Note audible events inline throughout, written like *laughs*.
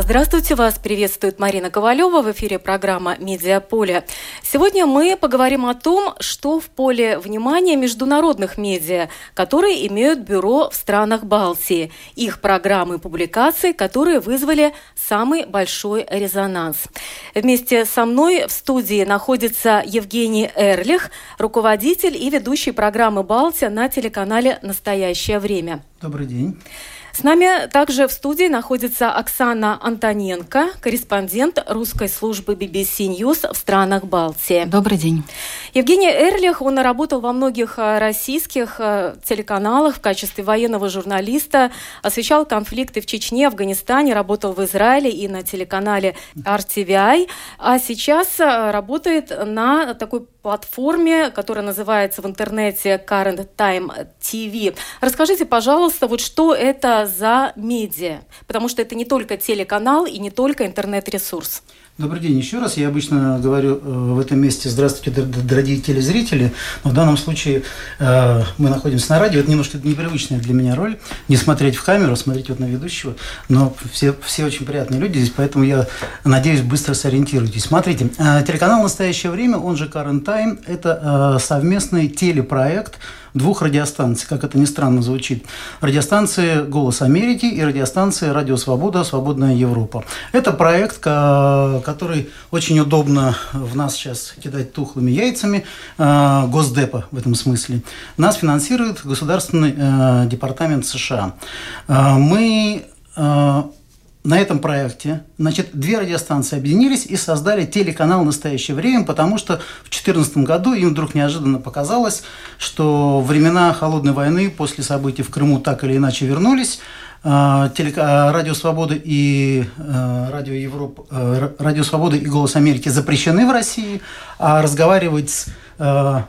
Здравствуйте, вас приветствует Марина Ковалева в эфире программа «Медиаполе». Сегодня мы поговорим о том, что в поле внимания международных медиа, которые имеют бюро в странах Балтии, их программы и публикации, которые вызвали самый большой резонанс. Вместе со мной в студии находится Евгений Эрлих, руководитель и ведущий программы «Балтия» на телеканале «Настоящее время». Добрый день. С нами также в студии находится Оксана Антоненко, корреспондент русской службы BBC News в странах Балтии. Добрый день. Евгений Эрлих, он работал во многих э, российских э, телеканалах в качестве военного журналиста, освещал конфликты в Чечне, Афганистане, работал в Израиле и на телеканале RTVI, а сейчас э, работает на такой платформе, которая называется в интернете Current Time TV. Расскажите, пожалуйста, вот что это за медиа? Потому что это не только телеканал и не только интернет-ресурс. Добрый день еще раз. Я обычно говорю э, в этом месте «Здравствуйте, дорогие телезрители», но в данном случае э, мы находимся на радио. Это немножко непривычная для меня роль, не смотреть в камеру, смотреть вот на ведущего, но все, все очень приятные люди здесь, поэтому я надеюсь, быстро сориентируйтесь. Смотрите, э, телеканал «Настоящее время», он же «Current Time», это совместный телепроект – двух радиостанций, как это ни странно звучит. Радиостанции «Голос Америки» и радиостанции «Радио Свобода. Свободная Европа». Это проект, который очень удобно в нас сейчас кидать тухлыми яйцами, э, Госдепа в этом смысле. Нас финансирует Государственный э, департамент США. Э, мы на этом проекте, значит, две радиостанции объединились и создали телеканал «Настоящее время», потому что в 2014 году им вдруг неожиданно показалось, что времена Холодной войны после событий в Крыму так или иначе вернулись, а, телека... Радио Свободы и э, Радио Европа, Радио Свободы и Голос Америки запрещены в России, а разговаривать с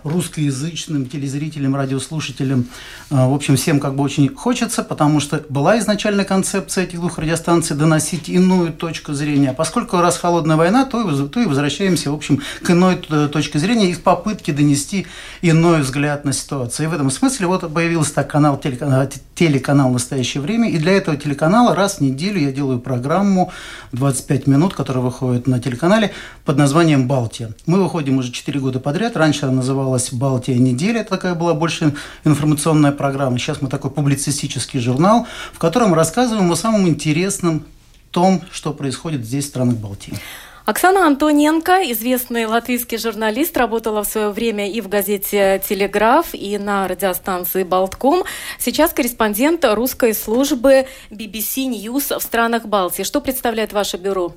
русскоязычным телезрителям, радиослушателям, э, в общем, всем как бы очень хочется, потому что была изначально концепция этих двух радиостанций доносить иную точку зрения. Поскольку раз холодная война, то то и возвращаемся, в общем, к иной э, точке зрения, их попытки донести иной взгляд на ситуацию. И в этом смысле вот появился так канал, телеканал, телеканал «Настоящее время», и для этого телеканала раз в неделю я делаю программу 25 минут, которая выходит на телеканале под названием «Балтия». Мы выходим уже 4 года подряд. Раньше она называлась «Балтия неделя», это такая была больше информационная программа. Сейчас мы такой публицистический журнал, в котором рассказываем о самом интересном том, что происходит здесь, в странах Балтии. Оксана Антоненко, известный латвийский журналист, работала в свое время и в газете «Телеграф», и на радиостанции «Болтком». Сейчас корреспондент русской службы BBC News в странах Балтии. Что представляет ваше бюро?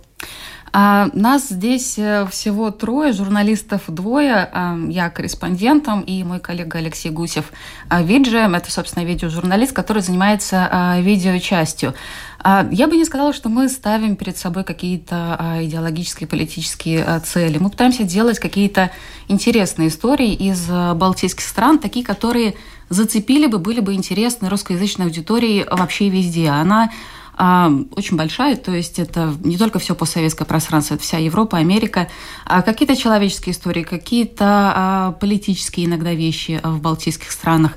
А нас здесь э, всего трое, журналистов двое. А, я корреспондентом и мой коллега Алексей Гусев а, виджем. Это, собственно, видеожурналист, который занимается а, видеочастью. Я бы не сказала, что мы ставим перед собой какие-то идеологические, политические цели. Мы пытаемся делать какие-то интересные истории из балтийских стран, такие, которые зацепили бы, были бы интересны русскоязычной аудитории вообще везде. Она а, очень большая, то есть это не только все постсоветское пространство, это вся Европа, Америка, а какие-то человеческие истории, какие-то а, политические иногда вещи в балтийских странах,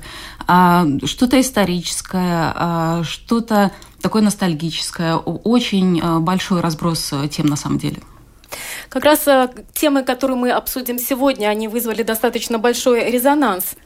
а, что-то историческое, а, что-то такое ностальгическое, очень а, большой разброс тем на самом деле. Как раз а, темы, которые мы обсудим сегодня, они вызвали достаточно большой резонанс. а,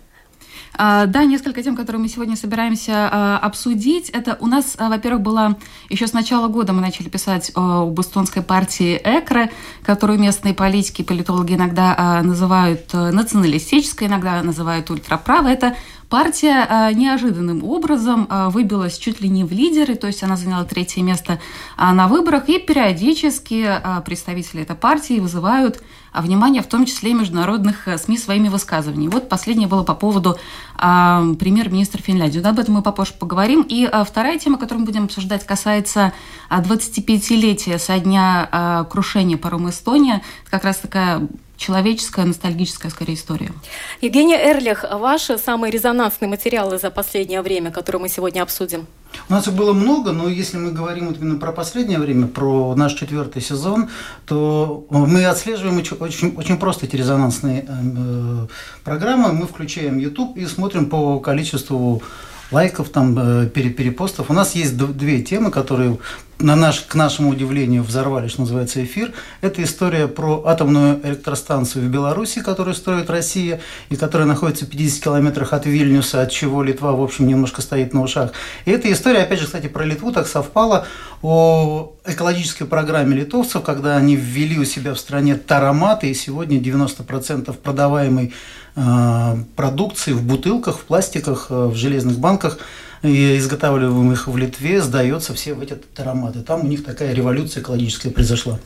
да, несколько тем, которые мы сегодня собираемся а, обсудить. Это у нас, а, во-первых, была еще с начала года мы начали писать об эстонской партии ЭКРы, которую местные политики, политологи иногда называют националистической, иногда называют ультраправой. Это Партия а, неожиданным образом а, выбилась чуть ли не в лидеры, то есть она заняла третье место а, на выборах, и периодически представители этой партии вызывают внимание, в том числе и международных СМИ, своими высказываниями. Вот последнее было по поводу премьер-министра Финляндии. Об этом мы попозже поговорим. И вторая тема, которую мы будем обсуждать, касается 25-летия со дня крушения парома «Эстония». Это как раз такая человеческая, ностальгическая, скорее, история. Евгения Эрлих, ваши самые резонансные материалы за последнее время, которые мы сегодня обсудим? У нас их было много, но если мы говорим вот именно про последнее время, про наш четвертый сезон, то мы отслеживаем очень, очень, просто эти резонансные э, программы. Мы включаем YouTube и смотрим по количеству лайков, там, э, перепостов. У нас есть две темы, которые на наш, к нашему удивлению взорвали, что называется, эфир. Это история про атомную электростанцию в Беларуси, которую строит Россия, и которая находится в 50 километрах от Вильнюса, от чего Литва, в общем, немножко стоит на ушах. И эта история, опять же, кстати, про Литву так совпала о экологической программе литовцев, когда они ввели у себя в стране тароматы, и сегодня 90% продаваемой э, продукции в бутылках, в пластиках, э, в железных банках – изготавливаемых в Литве, сдается все в эти ароматы. Там у них такая революция экологическая произошла.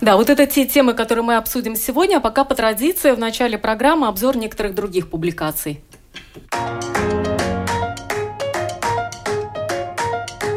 Да, вот это те темы, которые мы обсудим сегодня, а пока по традиции в начале программы обзор некоторых других публикаций.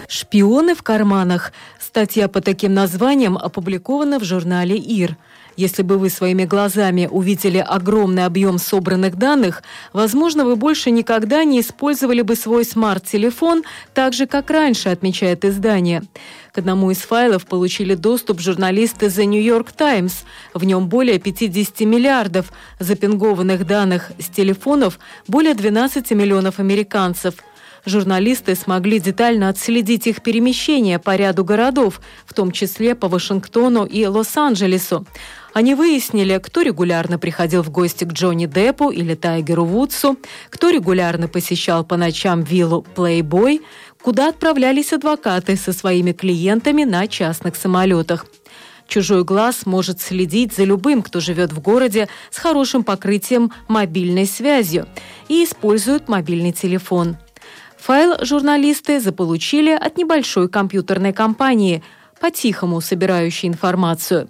Шпионы в карманах. Статья по таким названиям опубликована в журнале «Ир». Если бы вы своими глазами увидели огромный объем собранных данных, возможно, вы больше никогда не использовали бы свой смарт-телефон так же, как раньше, отмечает издание. К одному из файлов получили доступ журналисты The New York Times. В нем более 50 миллиардов запингованных данных с телефонов более 12 миллионов американцев – Журналисты смогли детально отследить их перемещение по ряду городов, в том числе по Вашингтону и Лос-Анджелесу. Они выяснили, кто регулярно приходил в гости к Джонни Деппу или Тайгеру Вудсу, кто регулярно посещал по ночам виллу Playboy, куда отправлялись адвокаты со своими клиентами на частных самолетах. Чужой глаз может следить за любым, кто живет в городе с хорошим покрытием мобильной связью и использует мобильный телефон. Файл журналисты заполучили от небольшой компьютерной компании, по-тихому собирающей информацию.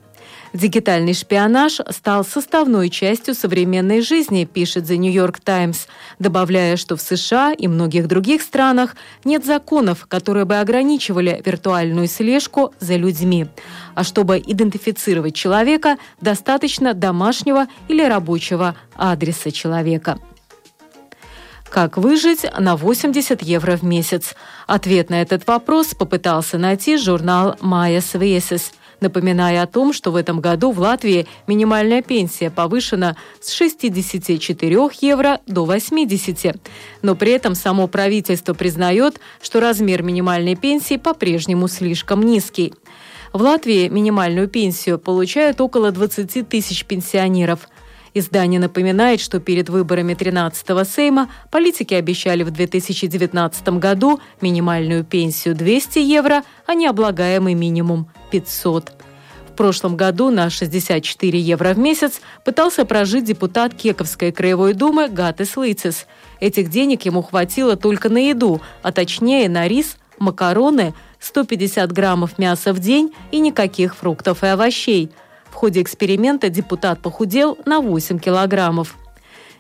Дигитальный шпионаж стал составной частью современной жизни, пишет The New York Times, добавляя, что в США и многих других странах нет законов, которые бы ограничивали виртуальную слежку за людьми. А чтобы идентифицировать человека, достаточно домашнего или рабочего адреса человека. Как выжить на 80 евро в месяц? Ответ на этот вопрос попытался найти журнал «Майя Свесис», напоминая о том, что в этом году в Латвии минимальная пенсия повышена с 64 евро до 80. Но при этом само правительство признает, что размер минимальной пенсии по-прежнему слишком низкий. В Латвии минимальную пенсию получают около 20 тысяч пенсионеров – Издание напоминает, что перед выборами 13-го Сейма политики обещали в 2019 году минимальную пенсию 200 евро, а необлагаемый минимум 500. В прошлом году на 64 евро в месяц пытался прожить депутат Кековской краевой думы Гатес Лыцис. Этих денег ему хватило только на еду, а точнее на рис, макароны, 150 граммов мяса в день и никаких фруктов и овощей – в ходе эксперимента депутат похудел на 8 килограммов.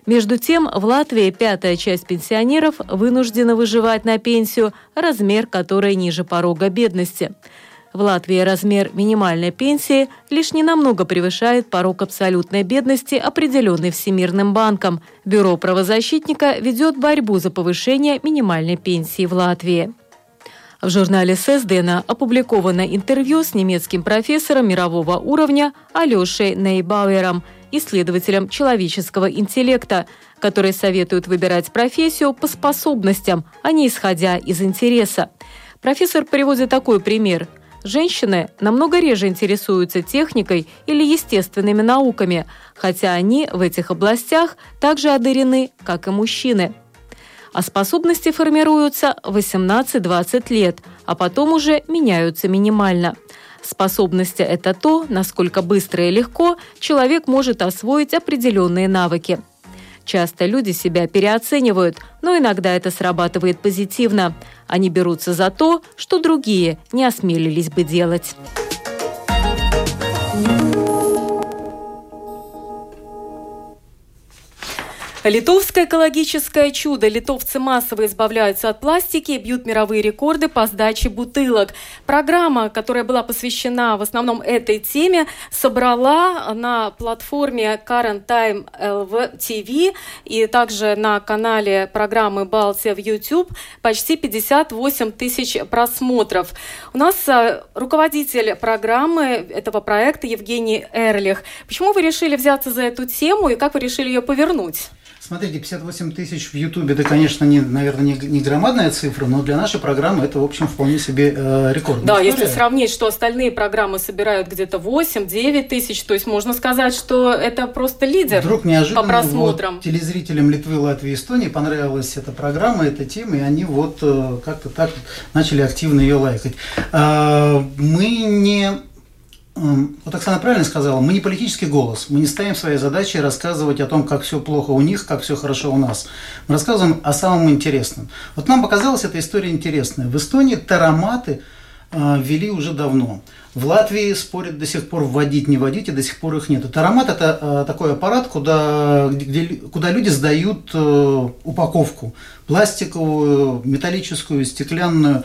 Между тем, в Латвии пятая часть пенсионеров вынуждена выживать на пенсию, размер которой ниже порога бедности. В Латвии размер минимальной пенсии лишь ненамного превышает порог абсолютной бедности, определенный Всемирным банком. Бюро правозащитника ведет борьбу за повышение минимальной пенсии в Латвии. В журнале Сесдена опубликовано интервью с немецким профессором мирового уровня Алешей Нейбауэром, исследователем человеческого интеллекта, который советует выбирать профессию по способностям, а не исходя из интереса. Профессор приводит такой пример. Женщины намного реже интересуются техникой или естественными науками, хотя они в этих областях также одарены, как и мужчины – а способности формируются 18-20 лет, а потом уже меняются минимально. Способности – это то, насколько быстро и легко человек может освоить определенные навыки. Часто люди себя переоценивают, но иногда это срабатывает позитивно. Они берутся за то, что другие не осмелились бы делать. Литовское экологическое чудо. Литовцы массово избавляются от пластики и бьют мировые рекорды по сдаче бутылок. Программа, которая была посвящена в основном этой теме, собрала на платформе Current Time TV и также на канале программы «Балтия» в YouTube почти 58 тысяч просмотров. У нас э, руководитель программы этого проекта Евгений Эрлих. Почему вы решили взяться за эту тему и как вы решили ее повернуть? Смотрите, 58 тысяч в Ютубе, это, конечно, не, наверное, не, не громадная цифра, но для нашей программы это, в общем, вполне себе э, рекорд. Да, история. если сравнить, что остальные программы собирают где-то 8-9 тысяч, то есть можно сказать, что это просто лидер Вдруг неожиданно по просмотрам. Вот, телезрителям Литвы, Латвии, Эстонии понравилась эта программа, эта тема, и они вот э, как-то так начали активно ее лайкать. Э, мы не вот Оксана правильно сказала, мы не политический голос, мы не ставим своей задачей рассказывать о том, как все плохо у них, как все хорошо у нас. Мы рассказываем о самом интересном. Вот нам показалась эта история интересная. В Эстонии тароматы э, ввели уже давно. В Латвии спорят до сих пор вводить, не вводить, и до сих пор их нет. Таромат – это э, такой аппарат, куда, где, куда люди сдают э, упаковку. Пластиковую, металлическую, стеклянную.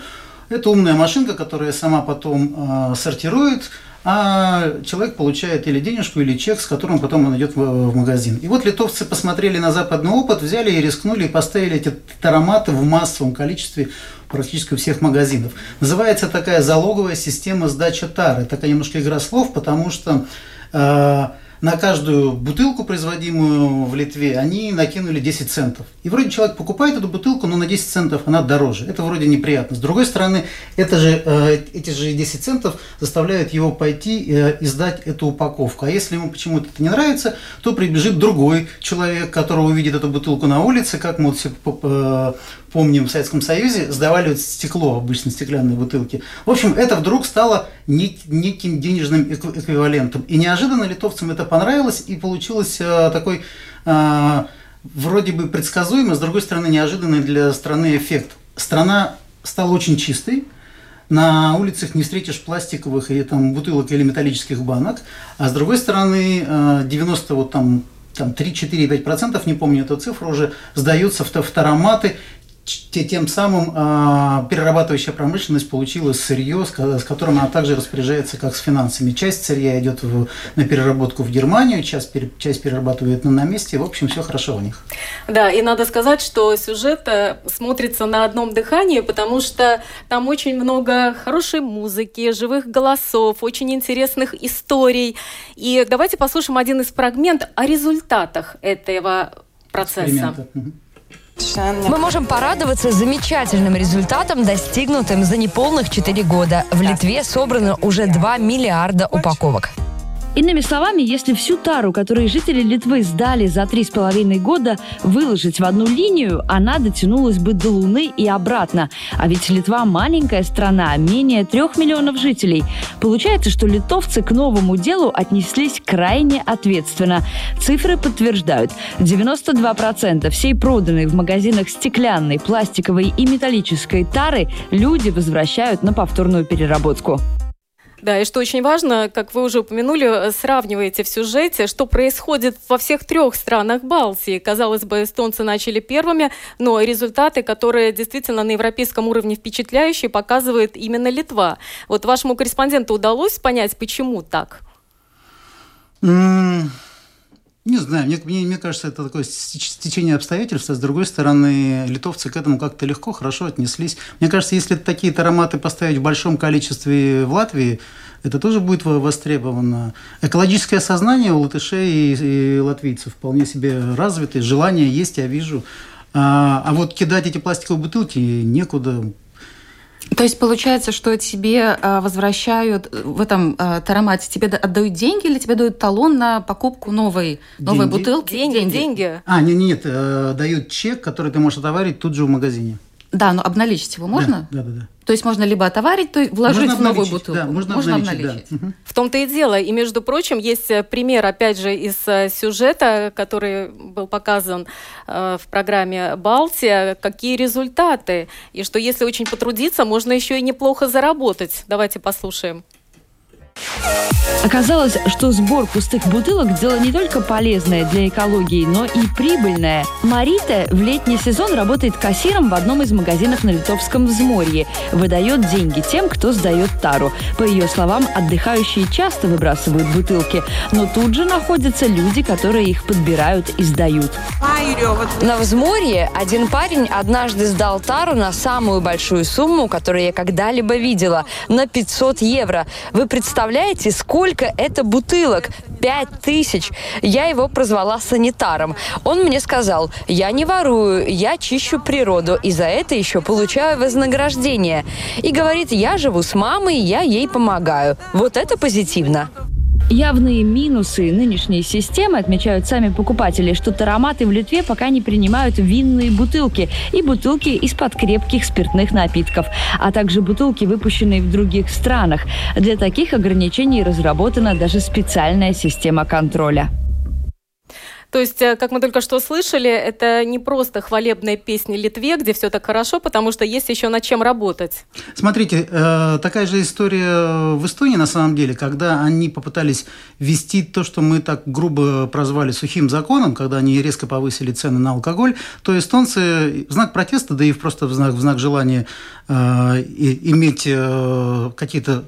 Это умная машинка, которая сама потом сортирует, а человек получает или денежку, или чек, с которым потом он идет в, магазин. И вот литовцы посмотрели на западный опыт, взяли и рискнули, и поставили эти тароматы в массовом количестве практически у всех магазинов. Называется такая залоговая система сдачи тары. Такая немножко игра слов, потому что э, на каждую бутылку, производимую в Литве, они накинули 10 центов. И вроде человек покупает эту бутылку, но на 10 центов она дороже. Это вроде неприятно. С другой стороны, это же, э, эти же 10 центов заставляют его пойти э, и сдать эту упаковку. А если ему почему-то это не нравится, то прибежит другой человек, которого увидит эту бутылку на улице, как мы вот все э, помним, в Советском Союзе сдавали вот стекло, обычно стеклянные бутылки. В общем, это вдруг стало неким денежным эквивалентом. И неожиданно литовцам это понравилось, и получилось э, такой э, вроде бы предсказуемый, с другой стороны неожиданный для страны эффект. Страна стала очень чистой, на улицах не встретишь пластиковых или там бутылок или металлических банок, а с другой стороны 90 э, вот там там 3-4-5%, не помню эту цифру, уже сдаются в, в тароматы, тем самым э, перерабатывающая промышленность получила сырье, с, с которым она также распоряжается как с финансами. Часть сырья идет в, на переработку в Германию, часть, часть перерабатывает на, на месте. В общем, все хорошо у них. Да, и надо сказать, что сюжет э, смотрится на одном дыхании, потому что там очень много хорошей музыки, живых голосов, очень интересных историй. И давайте послушаем один из фрагментов о результатах этого процесса. Мы можем порадоваться замечательным результатом, достигнутым за неполных 4 года. В Литве собрано уже 2 миллиарда упаковок. Иными словами, если всю тару, которую жители Литвы сдали за три с половиной года, выложить в одну линию, она дотянулась бы до Луны и обратно. А ведь Литва маленькая страна, менее трех миллионов жителей. Получается, что литовцы к новому делу отнеслись крайне ответственно. Цифры подтверждают. 92% всей проданной в магазинах стеклянной, пластиковой и металлической тары люди возвращают на повторную переработку. Да, и что очень важно, как вы уже упомянули, сравниваете в сюжете, что происходит во всех трех странах Балтии. Казалось бы, эстонцы начали первыми, но результаты, которые действительно на европейском уровне впечатляющие, показывает именно Литва. Вот вашему корреспонденту удалось понять, почему так? Не знаю, мне, мне, мне кажется, это такое стечение обстоятельств, а с другой стороны, литовцы к этому как-то легко, хорошо отнеслись. Мне кажется, если такие ароматы поставить в большом количестве в Латвии, это тоже будет востребовано. Экологическое сознание у латышей и, и латвийцев вполне себе развито, желание есть, я вижу. А, а вот кидать эти пластиковые бутылки некуда. То есть получается, что тебе а, возвращают э, в этом а, таромате, тебе отдают деньги или тебе дают талон на покупку новой, новой деньги? бутылки? Деньги, деньги. деньги. А, нет, нет, э, дают чек, который ты можешь отоварить тут же в магазине. Да, но обналичить его можно? Да, да, да. То есть можно либо отоварить, то есть вложить можно в новую бутылку. Да, можно, можно обналичить. обналичить. Да. В том-то и дело. И, между прочим, есть э, пример, опять же, из э, сюжета, который был показан э, в программе «Балтия», какие результаты. И что если очень потрудиться, можно еще и неплохо заработать. Давайте послушаем. Оказалось, что сбор пустых бутылок – дело не только полезное для экологии, но и прибыльное. Марита в летний сезон работает кассиром в одном из магазинов на Литовском взморье. Выдает деньги тем, кто сдает тару. По ее словам, отдыхающие часто выбрасывают бутылки, но тут же находятся люди, которые их подбирают и сдают. На взморье один парень однажды сдал тару на самую большую сумму, которую я когда-либо видела – на 500 евро. Вы представляете, сколько сколько это бутылок? Пять тысяч. Я его прозвала санитаром. Он мне сказал, я не ворую, я чищу природу, и за это еще получаю вознаграждение. И говорит, я живу с мамой, я ей помогаю. Вот это позитивно. Явные минусы нынешней системы отмечают сами покупатели, что тароматы в Литве пока не принимают винные бутылки и бутылки из-под крепких спиртных напитков, а также бутылки, выпущенные в других странах. Для таких ограничений разработана даже специальная система контроля. То есть, э, как мы только что слышали, это не просто хвалебная песня Литве, где все так хорошо, потому что есть еще над чем работать. Смотрите, э, такая же история в Эстонии на самом деле, когда они попытались ввести то, что мы так грубо прозвали сухим законом, когда они резко повысили цены на алкоголь, то эстонцы в знак протеста, да и просто в знак, в знак желания э, иметь какие-то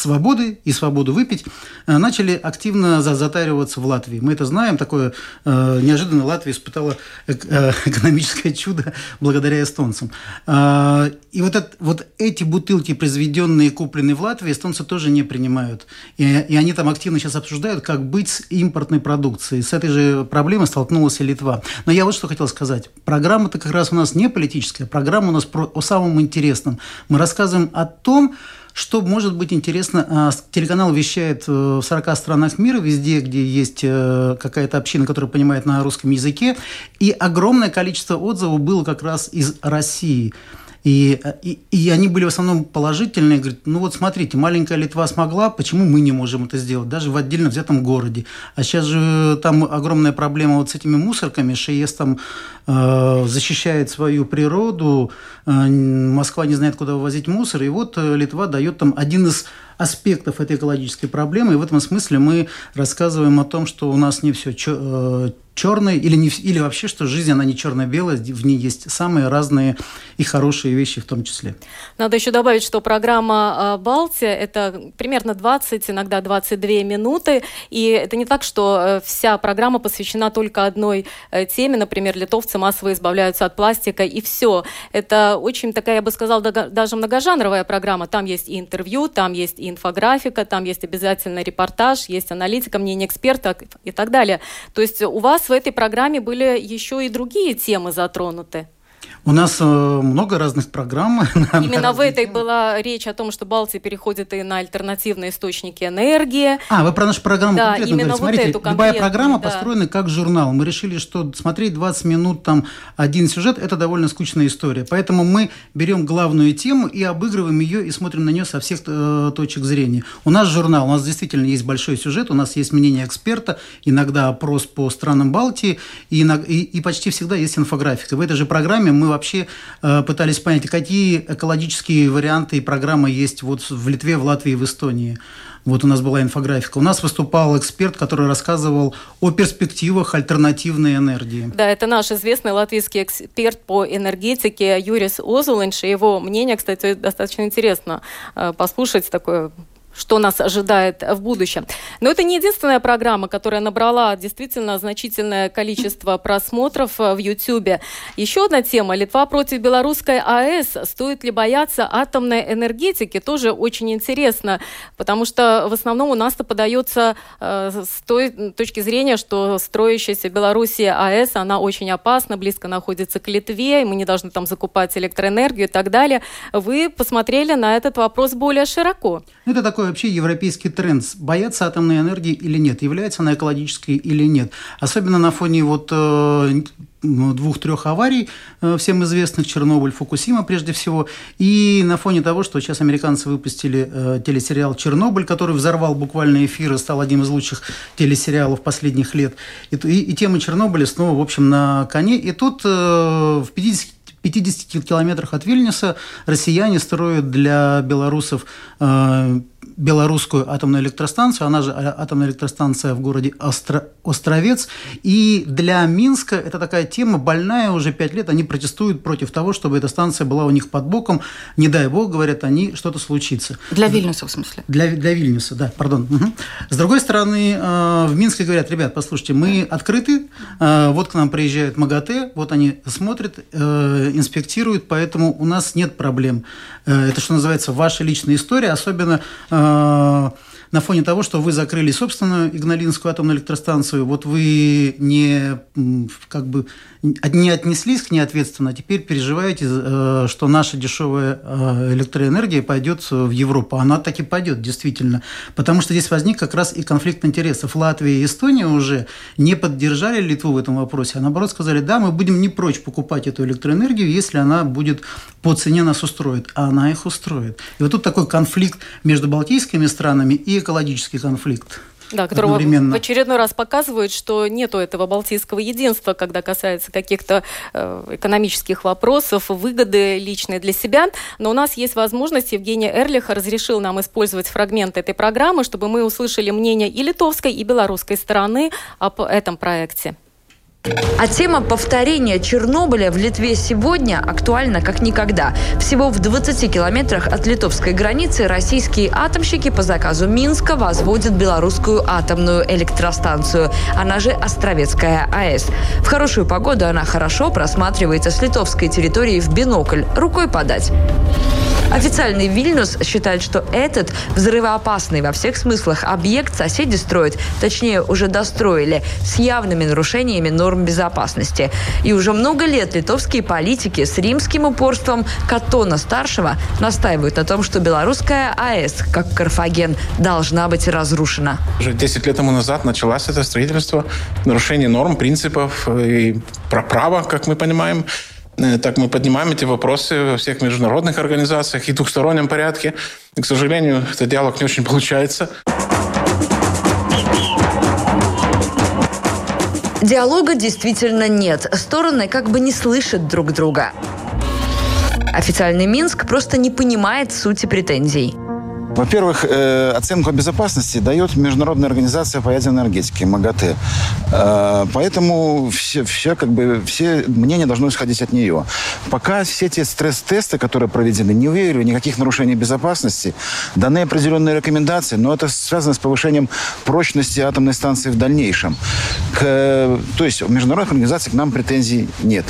свободы и свободу выпить, э, начали активно затариваться в Латвии. Мы это знаем, такое э, неожиданно Латвия испытала э, *laughs* экономическое чудо благодаря эстонцам. И вот, это, вот эти бутылки, произведенные и купленные в Латвии, эстонцы тоже не принимают. И, и они там активно сейчас обсуждают, как быть с импортной продукцией. С этой же проблемой столкнулась и Литва. Но я вот что хотел сказать. Программа-то как раз у нас не политическая, программа у нас про, о самом интересном. Мы рассказываем о том, что может быть интересно, а, телеканал вещает э, в 40 странах мира, везде, где есть э, какая-то община, которая понимает на русском языке, и огромное количество отзывов было как раз из России. И, и, и они были в основном положительные. Говорят, ну вот смотрите, маленькая Литва смогла, почему мы не можем это сделать, даже в отдельно взятом городе. А сейчас же там огромная проблема вот с этими мусорками. ШЕС там э, защищает свою природу, э, Москва не знает, куда вывозить мусор, и вот э, Литва дает там один из аспектов этой экологической проблемы. И в этом смысле мы рассказываем о том, что у нас не все э, черное, или, не, или вообще, что жизнь, она не черно-белая, в ней есть самые разные и хорошие вещи в том числе. Надо еще добавить, что программа «Балтия» – это примерно 20, иногда 22 минуты, и это не так, что э, вся программа посвящена только одной э, теме, например, литовцы массово избавляются от пластика, и все. Это очень такая, я бы сказала, даже многожанровая программа. Там есть и интервью, там есть и инфографика, там есть обязательно репортаж, есть аналитика, мнение эксперта и так далее. То есть у вас в этой программе были еще и другие темы затронуты. У нас э, много разных программ. *laughs* Именно в этой была речь о том, что Балтия переходит и на альтернативные источники энергии. А, вы про нашу программу да, конкретно именно говорите. Смотрите, вот любая программа да. построена как журнал. Мы решили, что смотреть 20 минут там один сюжет – это довольно скучная история. Поэтому мы берем главную тему и обыгрываем ее и смотрим на нее со всех э, точек зрения. У нас журнал, у нас действительно есть большой сюжет, у нас есть мнение эксперта, иногда опрос по странам Балтии, и, и, и почти всегда есть инфографика. В этой же программе мы вообще э, пытались понять, какие экологические варианты и программы есть вот в Литве, в Латвии, в Эстонии. Вот у нас была инфографика. У нас выступал эксперт, который рассказывал о перспективах альтернативной энергии. Да, это наш известный латвийский эксперт по энергетике Юрис Озулинш. Его мнение, кстати, достаточно интересно э, послушать такое что нас ожидает в будущем. Но это не единственная программа, которая набрала действительно значительное количество просмотров в YouTube. Еще одна тема – Литва против белорусской АЭС. Стоит ли бояться атомной энергетики? Тоже очень интересно, потому что в основном у нас-то подается э, с той точки зрения, что строящаяся Белоруссия АЭС, она очень опасна, близко находится к Литве, и мы не должны там закупать электроэнергию и так далее. Вы посмотрели на этот вопрос более широко. Это такой вообще европейский тренд? Бояться атомной энергии или нет? Является она экологической или нет? Особенно на фоне вот э, двух-трех аварий, э, всем известных, Чернобыль, Фукусима прежде всего, и на фоне того, что сейчас американцы выпустили э, телесериал «Чернобыль», который взорвал буквально эфир и стал одним из лучших телесериалов последних лет. И, и, и тема Чернобыля снова, в общем, на коне. И тут э, в 50 50 километрах от Вильнюса россияне строят для белорусов белорусскую атомную электростанцию, она же атомная электростанция в городе Остро... Островец. И для Минска это такая тема больная уже пять лет. Они протестуют против того, чтобы эта станция была у них под боком. Не дай бог, говорят они, что-то случится. Для Вильнюса, в смысле? Для, для Вильнюса, да, пардон. Угу. С другой стороны, э, в Минске говорят, ребят, послушайте, мы открыты, э, вот к нам приезжают МАГАТЭ, вот они смотрят, э, инспектируют, поэтому у нас нет проблем. Это, что называется, ваша личная история, особенно на фоне того, что вы закрыли собственную Игналинскую атомную электростанцию, вот вы не, как бы, не отнеслись к ней ответственно, а теперь переживаете, э, что наша дешевая э, электроэнергия пойдет в Европу. Она так и пойдет, действительно. Потому что здесь возник как раз и конфликт интересов. Латвия и Эстония уже не поддержали Литву в этом вопросе, а наоборот сказали, да, мы будем не прочь покупать эту электроэнергию, если она будет по цене нас устроит. А она их устроит. И вот тут такой конфликт между балтийскими странами и экологический конфликт. Да, которого в очередной раз показывают, что нету этого балтийского единства, когда касается каких-то э, экономических вопросов, выгоды личной для себя. Но у нас есть возможность, Евгений Эрлих разрешил нам использовать фрагмент этой программы, чтобы мы услышали мнение и литовской, и белорусской стороны об этом проекте. А тема повторения Чернобыля в Литве сегодня актуальна как никогда. Всего в 20 километрах от литовской границы российские атомщики по заказу Минска возводят белорусскую атомную электростанцию. Она же Островецкая АЭС. В хорошую погоду она хорошо просматривается с литовской территории в бинокль. Рукой подать. Официальный Вильнюс считает, что этот взрывоопасный во всех смыслах объект соседи строят, точнее уже достроили, с явными нарушениями норм безопасности. И уже много лет литовские политики с римским упорством Катона-старшего настаивают на том, что белорусская АЭС, как Карфаген, должна быть разрушена. Уже 10 лет тому назад началось это строительство, нарушение норм, принципов и права, как мы понимаем. Э, так мы поднимаем эти вопросы во всех международных организациях и двухстороннем порядке. И, к сожалению, этот диалог не очень получается. Диалога действительно нет. Стороны как бы не слышат друг друга. Официальный Минск просто не понимает сути претензий. Во-первых, э, оценку безопасности дает Международная организация по ядерной энергетике, МАГАТЭ. Э, поэтому все, все, как бы, все мнения должны исходить от нее. Пока все те стресс-тесты, которые проведены, не выявили никаких нарушений безопасности, даны определенные рекомендации, но это связано с повышением прочности атомной станции в дальнейшем. К, то есть в международных организациях к нам претензий нет.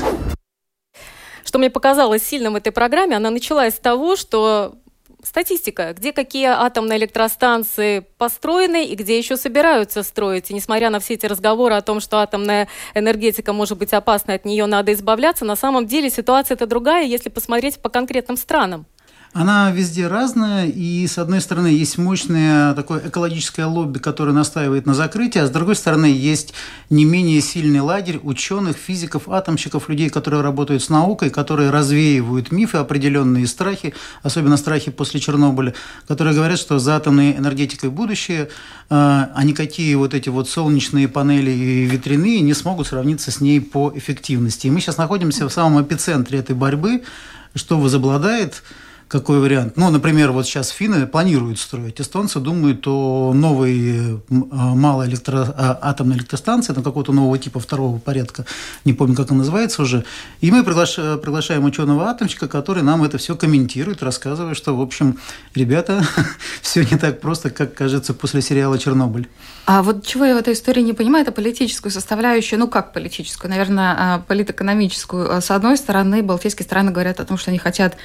Что мне показалось сильным в этой программе, она началась с того, что статистика, где какие атомные электростанции построены и где еще собираются строить. И несмотря на все эти разговоры о том, что атомная энергетика может быть опасна, от нее надо избавляться, на самом деле ситуация это другая, если посмотреть по конкретным странам. Она везде разная, и с одной стороны есть мощное такое экологическое лобби, которое настаивает на закрытии, а с другой стороны есть не менее сильный лагерь ученых, физиков, атомщиков, людей, которые работают с наукой, которые развеивают мифы, определенные страхи, особенно страхи после Чернобыля, которые говорят, что за атомной энергетикой будущее, а никакие вот эти вот солнечные панели и ветряные не смогут сравниться с ней по эффективности. И мы сейчас находимся в самом эпицентре этой борьбы, что возобладает – какой вариант. Ну, например, вот сейчас финны планируют строить, эстонцы думают о новой а, малой электро... А, атомной электростанции, там какого-то нового типа второго порядка, не помню, как она называется уже. И мы приглашаем, приглашаем ученого атомщика, который нам это все комментирует, рассказывая, что, в общем, ребята, *laughs* все не так просто, как кажется после сериала «Чернобыль». А вот чего я в этой истории не понимаю, это политическую составляющую, ну как политическую, наверное, а, политэкономическую. С одной стороны, балтийские страны говорят о том, что они хотят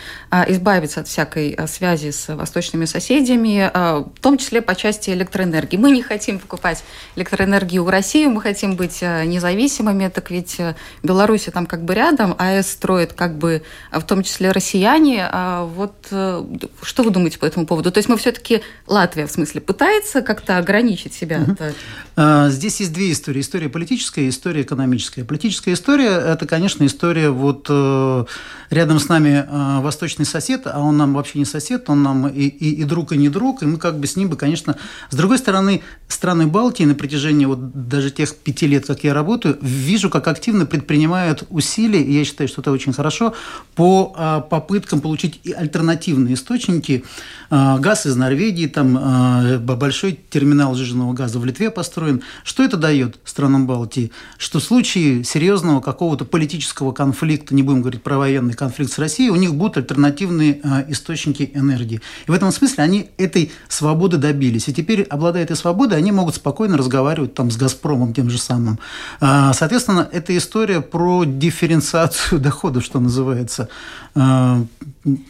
избавиться избавиться от всякой э, связи с восточными соседями, э, в том числе по части электроэнергии. Мы не хотим покупать электроэнергию у России, мы хотим быть э, независимыми, так ведь Беларусь там как бы рядом, АЭС строит как бы в том числе россияне. А вот что вы думаете по этому поводу? То есть мы все-таки, Латвия в смысле, пытается как-то ограничить себя? Угу. От... Здесь есть две истории. История политическая и история экономическая. Политическая история – это, конечно, история вот рядом с нами восточный сосед, а он нам вообще не сосед, он нам и, и, и друг, и не друг, и мы как бы с ним бы, конечно... С другой стороны, страны Балтии на протяжении вот даже тех пяти лет, как я работаю, вижу, как активно предпринимают усилия, и я считаю, что это очень хорошо, по а, попыткам получить альтернативные источники. А, газ из Норвегии, там а, большой терминал жиженного газа в Литве построен. Что это дает странам Балтии? Что в случае серьезного какого-то политического конфликта, не будем говорить про военный конфликт с Россией, у них будут альтернативные источники энергии. И в этом смысле они этой свободы добились. И теперь, обладая этой свободой, они могут спокойно разговаривать там с «Газпромом» тем же самым. Соответственно, это история про дифференциацию *laughs* доходов, что называется.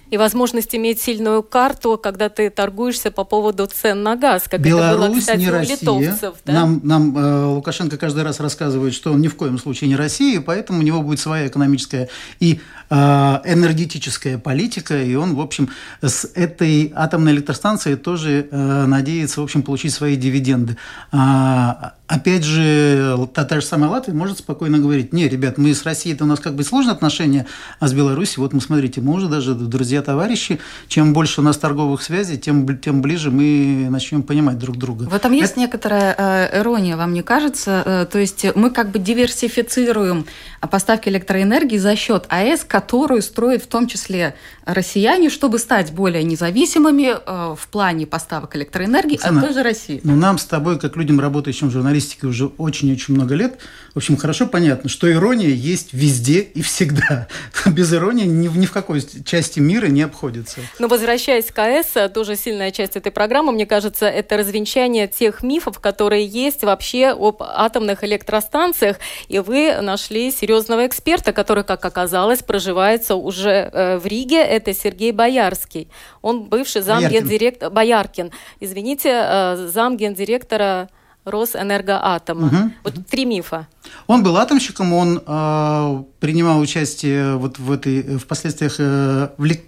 И возможность иметь сильную карту, когда ты торгуешься по поводу цен на газ, как Беларусь, это было, кстати, не у Россия. литовцев. Да? Нам, нам э, Лукашенко каждый раз рассказывает, что он ни в коем случае не Россия, поэтому у него будет своя экономическая и э, энергетическая политика, и он, в общем, с этой атомной электростанцией тоже э, надеется, в общем, получить свои дивиденды. А, опять же, та, та же самая Латвия может спокойно говорить, не, ребят, мы с Россией-то у нас как бы сложные отношения, а с Беларусью, вот мы, смотрите, мы уже даже друзья-товарищи, чем больше у нас торговых связей, тем, тем ближе мы начнем понимать друг друга. В этом есть Это... некоторая э, ирония, вам не кажется? Э, то есть мы как бы диверсифицируем поставки электроэнергии за счет АЭС, которую строят в том числе россияне, чтобы стать более независимыми э, в плане поставок электроэнергии Оксана, от той же России. Ну, нам с тобой, как людям, работающим в журналистике уже очень-очень много лет, в общем, хорошо понятно, что ирония есть везде и всегда. *laughs* Без иронии ни, ни в какой части мира не обходится. Но возвращаясь к АЭС, тоже сильная часть этой программы, мне кажется, это развенчание тех мифов, которые есть вообще об атомных электростанциях. И вы нашли серьезного эксперта, который, как оказалось, проживается уже э, в Риге это Сергей Боярский. Он бывший замгендиректора... Бояркин. Извините, э, замгендиректора Росэнергоатома. Угу. Вот три мифа. Он был атомщиком, он э, принимал участие вот в этой, в последствиях э, в,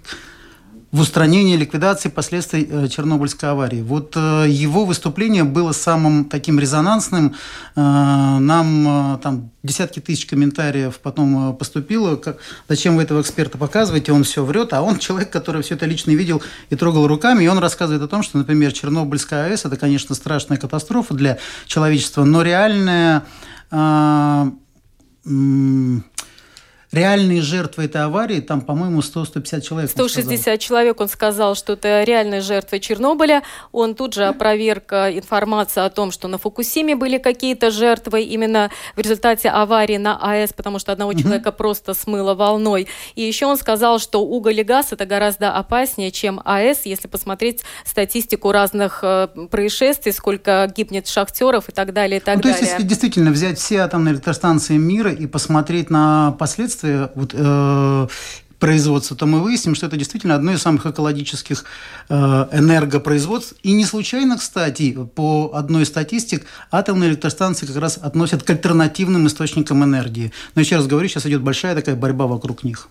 в устранении, ликвидации последствий э, Чернобыльской аварии. Вот э, его выступление было самым таким резонансным. Э, нам там десятки тысяч комментариев потом поступило. Как, зачем вы этого эксперта показываете? Он все врет. А он человек, который все это лично видел и трогал руками. И он рассказывает о том, что, например, Чернобыльская АЭС – это, конечно, страшная катастрофа для человечества, но реальная реальные жертвы этой аварии, там, по-моему, 100-150 человек. 160 человек, он сказал, что это реальные жертвы Чернобыля. Он тут же опроверг э, информацию о том, что на Фукусиме были какие-то жертвы именно в результате аварии на АЭС, потому что одного человека просто смыло волной. И еще он сказал, что уголь и газ это гораздо опаснее, чем АЭС, если посмотреть статистику разных э, происшествий, сколько гибнет шахтеров и так далее, и так ну, далее. То есть, если действительно взять все атомные электростанции мира и посмотреть на последствия последствия вот, э, производства, то мы выясним, что это действительно одно из самых экологических э, энергопроизводств. И не случайно, кстати, по одной из статистик, атомные электростанции как раз относят к альтернативным источникам энергии. Но еще раз говорю, сейчас идет большая такая борьба вокруг них.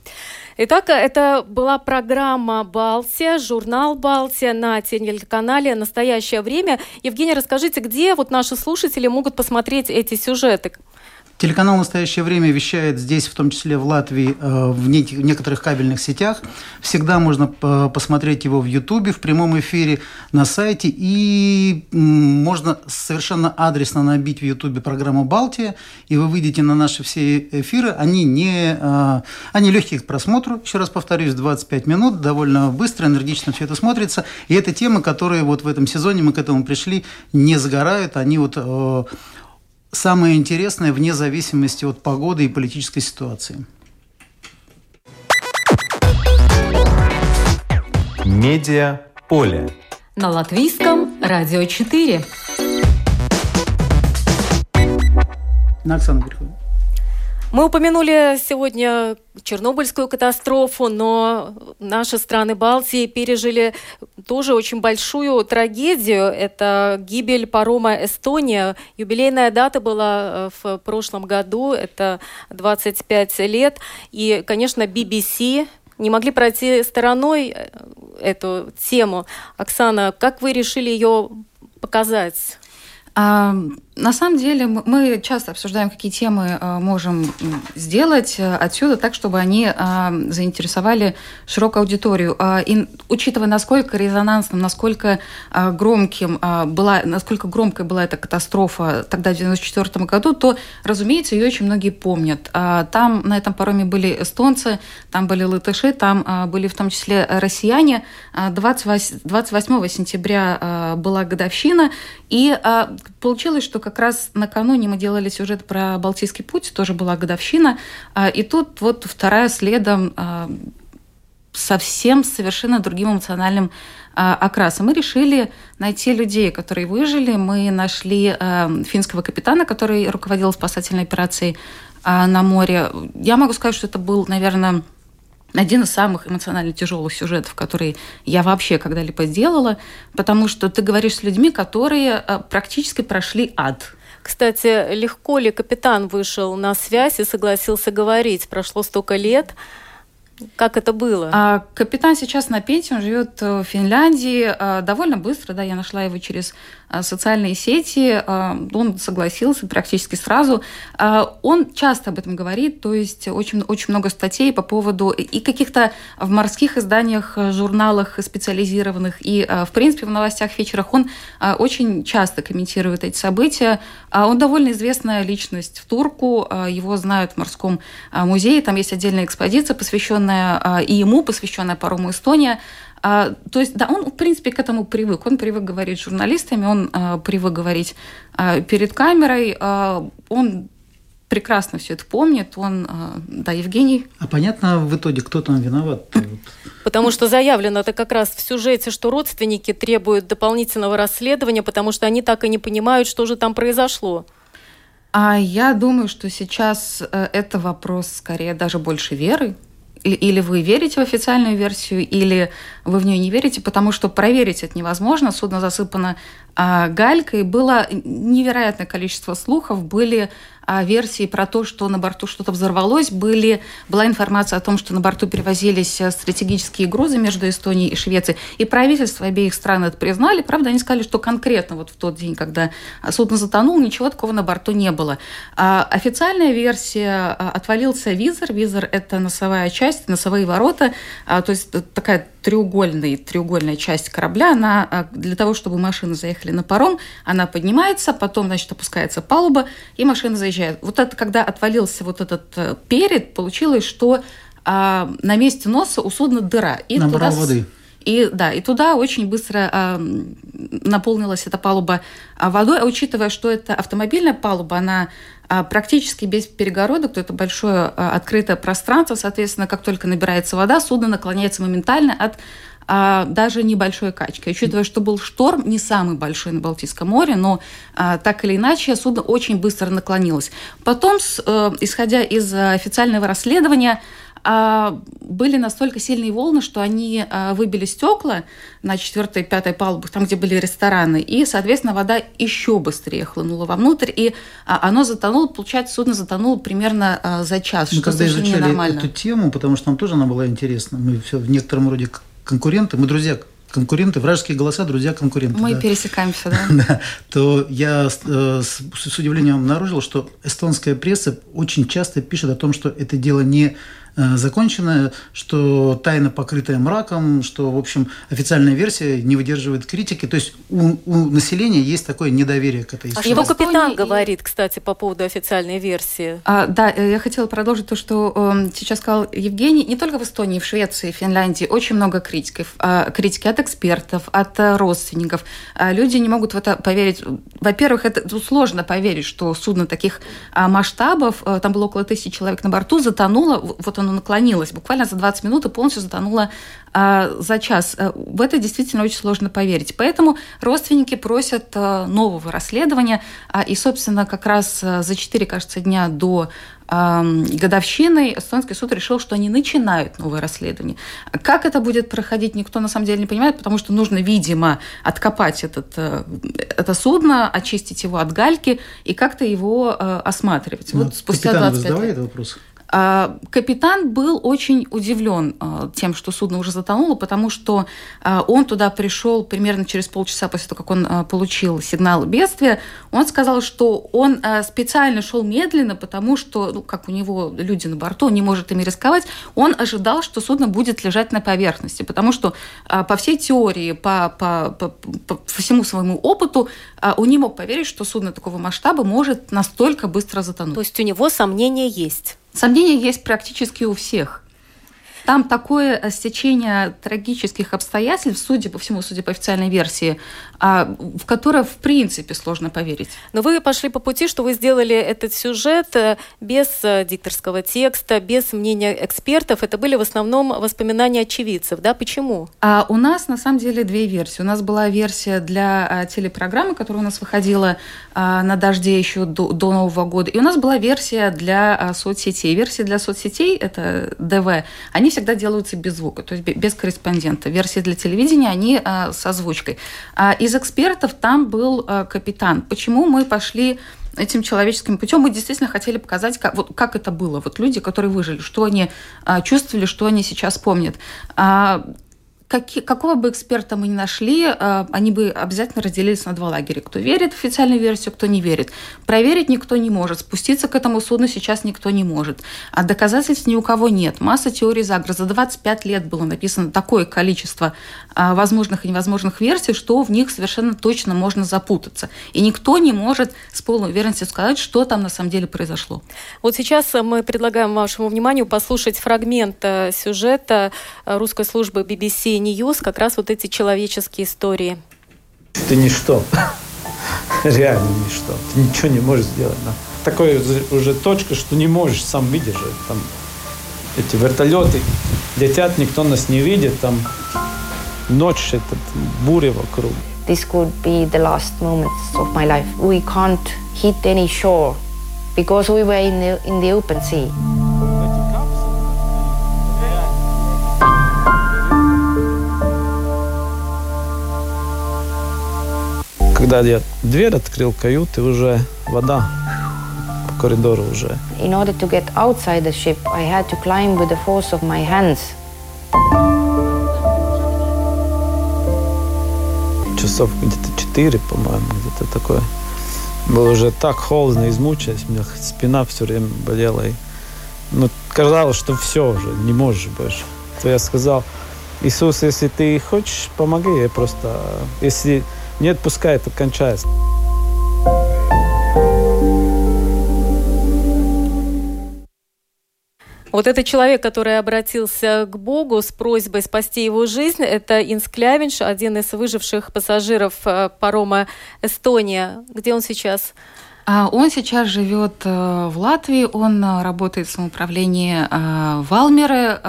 Итак, это была программа «Балтия», журнал «Балтия» на телеканале «Настоящее время». Евгений, расскажите, где вот наши слушатели могут посмотреть эти сюжеты? Телеканал «Настоящее время» вещает здесь, в том числе в Латвии, э, в некоторых кабельных сетях. Всегда можно посмотреть его в Ютубе, в прямом эфире, на сайте. И можно совершенно адресно набить в Ютубе программу «Балтия», и вы выйдете на наши все эфиры. Они, не, э, они легкие к просмотру, еще раз повторюсь, 25 минут, довольно быстро, энергично все это смотрится. И это темы, которые вот в этом сезоне мы к этому пришли, не загорают, они вот э, самое интересное вне зависимости от погоды и политической ситуации. Медиа поле. На латвийском радио 4. На Оксану переходим. Мы упомянули сегодня Чернобыльскую катастрофу, но наши страны Балтии пережили тоже очень большую трагедию. Это гибель парома «Эстония». Юбилейная дата была э, в прошлом году, это 25 лет. И, конечно, BBC не могли пройти стороной э, эту тему. Оксана, как вы решили ее показать? На самом деле мы часто обсуждаем, какие темы э, можем сделать э, отсюда так, чтобы они э, заинтересовали широкую аудиторию. И учитывая, насколько резонансным, насколько громким была, насколько громкой была эта катастрофа тогда, в 1994 году, то, разумеется, ее очень многие помнят. Там на этом пароме были эстонцы, там были латыши, там были в том числе россияне. 28, 28 сентября была годовщина, и получилось, что как раз накануне мы делали сюжет про Балтийский путь, тоже была годовщина, а, и тут вот вторая следом а, совсем совершенно другим эмоциональным а, окрасом. Мы решили найти людей, которые выжили. Мы нашли финского капитана, который руководил спасательной операцией на море. Я могу сказать, что это был, наверное, один из самых эмоционально тяжелых сюжетов, которые я вообще когда-либо сделала, потому что ты говоришь с людьми, которые э, практически прошли ад. Кстати, легко ли капитан вышел на связь и согласился говорить? Прошло столько лет. Как это было? А, капитан сейчас на пенсии, он живет в Финляндии. А, довольно быстро, да, я нашла его через а, социальные сети. А, он согласился практически сразу. А, он часто об этом говорит, то есть очень, очень много статей по поводу и каких-то в морских изданиях, журналах специализированных, и, в принципе, в новостях вечерах он очень часто комментирует эти события. Он довольно известная личность в Турку, его знают в морском музее, там есть отдельная экспозиция, посвященная посвященная а, и ему, посвященная парому Эстония. А, то есть, да, он, в принципе, к этому привык. Он привык говорить с журналистами, он а, привык говорить перед камерой, он прекрасно все это помнит. Он, да, Евгений. А понятно в итоге, кто там виноват? Потому что заявлено это как раз в сюжете, что родственники требуют дополнительного расследования, потому что они так и не понимают, что же там произошло. А я думаю, что сейчас э, это вопрос скорее даже больше веры, или вы верите в официальную версию, или вы в нее не верите, потому что проверить это невозможно. Судно засыпано галькой. Было невероятное количество слухов, были а, версии про то, что на борту что-то взорвалось, были, была информация о том, что на борту перевозились э, стратегические грузы между Эстонией и Швецией. И правительства обеих стран это признали. Правда, они сказали, что конкретно вот в тот день, когда судно затонуло, ничего такого на борту не было. А официальная версия а, отвалился визор. Визор – это носовая часть, носовые ворота, а, то есть такая треугольная, треугольная часть корабля. Она а, для того, чтобы машины заехали на паром, она поднимается, потом, значит, опускается палуба, и машина заезжает заезжает. Вот это, когда отвалился вот этот э, перед, получилось, что а, на месте носа у судна дыра. И Набрал туда, воды. И да, и туда очень быстро а, наполнилась эта палуба а, водой, а учитывая, что это автомобильная палуба, она а, практически без перегородок, то это большое а, открытое пространство, соответственно, как только набирается вода, судно наклоняется моментально от а, даже небольшой качкой. Учитывая, что был шторм, не самый большой на Балтийском море, но а, так или иначе судно очень быстро наклонилось. Потом, с, а, исходя из официального расследования, были настолько сильные волны, что они а, выбили стекла на четвертой и пятой палубах, там, где были рестораны, и, соответственно, вода еще быстрее хлынула вовнутрь, и а, оно затонуло, получается, судно затонуло примерно за час, Мы что когда изучали нормально. эту тему, потому что нам тоже она была интересна, мы все в некотором роде конкуренты, мы друзья конкуренты, вражеские голоса, друзья конкуренты. Мы да. пересекаемся, да? *laughs* да. То я э, с, с удивлением обнаружил, что эстонская пресса очень часто пишет о том, что это дело не Э, закончено, что тайна покрытая мраком, что, в общем, официальная версия не выдерживает критики. То есть у, у населения есть такое недоверие к этой истории. А что капитан и... говорит, кстати, по поводу официальной версии? А, да, э, я хотела продолжить то, что э, сейчас сказал Евгений. Не только в Эстонии, в Швеции, в Финляндии очень много критиков. Э, критики от экспертов, от э, родственников. Э, люди не могут в это поверить. Во-первых, это сложно поверить, что судно таких э, масштабов, э, там было около тысячи человек на борту, затонуло. Вот он оно наклонилось. Буквально за 20 минут и полностью затонуло а, за час. Э, в это действительно очень сложно поверить. Поэтому родственники просят а, нового расследования. А, и, собственно, как раз а, за 4, кажется, дня до годовщины эстонский суд решил, что они начинают новое расследование. Как это будет проходить, никто на самом деле не понимает, потому что нужно, видимо, откопать этот, э, это судно, очистить его от гальки и как-то его осматривать. Ну, вот спустя 25 лет. этот вопрос? А, капитан был очень удивлен а, тем, что судно уже затонуло, потому что а, он туда пришел примерно через полчаса после того, как он получил сигнал бедствия. Он сказал, что он специально шел медленно, потому что, ну, как у него люди на борту, он не может ими рисковать. Он ожидал, что судно будет лежать на поверхности, потому что по всей теории, по, по, по, по всему своему опыту, он не мог поверить, что судно такого масштаба может настолько быстро затонуть. То есть у него сомнения есть? Сомнения есть практически у всех. Там такое э, стечение трагических обстоятельств, судя по всему, судя по официальной версии, в которое в принципе сложно поверить. Но вы пошли по пути, что вы сделали этот сюжет э, без э, дикторского текста, без мнения экспертов. Это были в основном воспоминания очевидцев, да? Почему? А у нас на самом деле две версии. У нас была версия для а, телепрограммы, которая у нас выходила а, на дожде еще до, до Нового года, и у нас была версия для а, соцсетей. Версии для соцсетей это ДВ. Они всегда делаются без звука, то есть без корреспондента. Версии для телевидения они а, с озвучкой. Из экспертов там был а, капитан. Почему мы пошли этим человеческим путем мы действительно хотели показать, как, вот, как это было. Вот люди, которые выжили, что они а, чувствовали, что они сейчас помнят. А, какие, какого бы эксперта мы ни нашли, э, они бы обязательно разделились на два лагеря. Кто верит в официальную версию, кто не верит. Проверить никто не может. Спуститься к этому судну сейчас никто не может. А доказательств ни у кого нет. Масса теорий заговора. За 25 лет было написано такое количество э, возможных и невозможных версий, что в них совершенно точно можно запутаться. И никто не может с полной уверенностью сказать, что там на самом деле произошло. Вот сейчас мы предлагаем вашему вниманию послушать фрагмент э, сюжета русской службы BBC News как раз вот эти человеческие истории. Ты ничто. *laughs* Реально ничто. Ты ничего не можешь сделать. Да. Такое уже точка, что не можешь сам выдержать. Там эти вертолеты летят, никто нас не видит. Там ночь, этот буря вокруг. This could be the last moments of my life. We can't hit any shore because we were in the, in the open sea. Когда я дверь открыл каюты, уже вода по коридору уже. In order to get outside the ship, I had to climb with the force of my hands. Часов где-то четыре, по-моему, где-то такое. Было уже так холодно, измучилась, у меня спина все время болела. И, ну, казалось, что все уже, не можешь больше. То я сказал, Иисус, если ты хочешь, помоги. Я просто, если не отпускает, это кончается. Вот этот человек, который обратился к Богу с просьбой спасти его жизнь, это Инс Клявинш, один из выживших пассажиров э, парома «Эстония». Где он сейчас? А он сейчас живет э, в Латвии, он э, работает в самоуправлении Валмеры,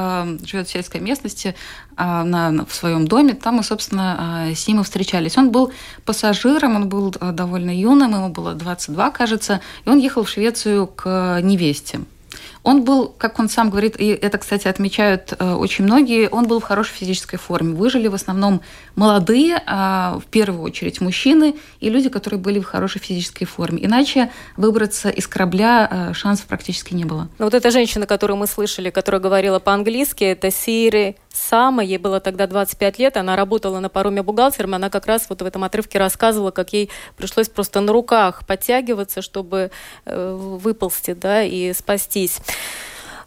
живет в сельской местности на, в своем доме. Там мы, собственно, с ним и встречались. Он был пассажиром, он был довольно юным, ему было 22, кажется, и он ехал в Швецию к невесте. Он был, как он сам говорит, и это, кстати, отмечают э, очень многие, он был в хорошей физической форме. Выжили в основном молодые, а, в первую очередь мужчины и люди, которые были в хорошей физической форме. Иначе выбраться из корабля э, шансов практически не было. Но вот эта женщина, которую мы слышали, которая говорила по-английски, это Сири Сама, ей было тогда 25 лет, она работала на пароме бухгалтером, она как раз вот в этом отрывке рассказывала, как ей пришлось просто на руках подтягиваться, чтобы э, выползти, да, и спастись.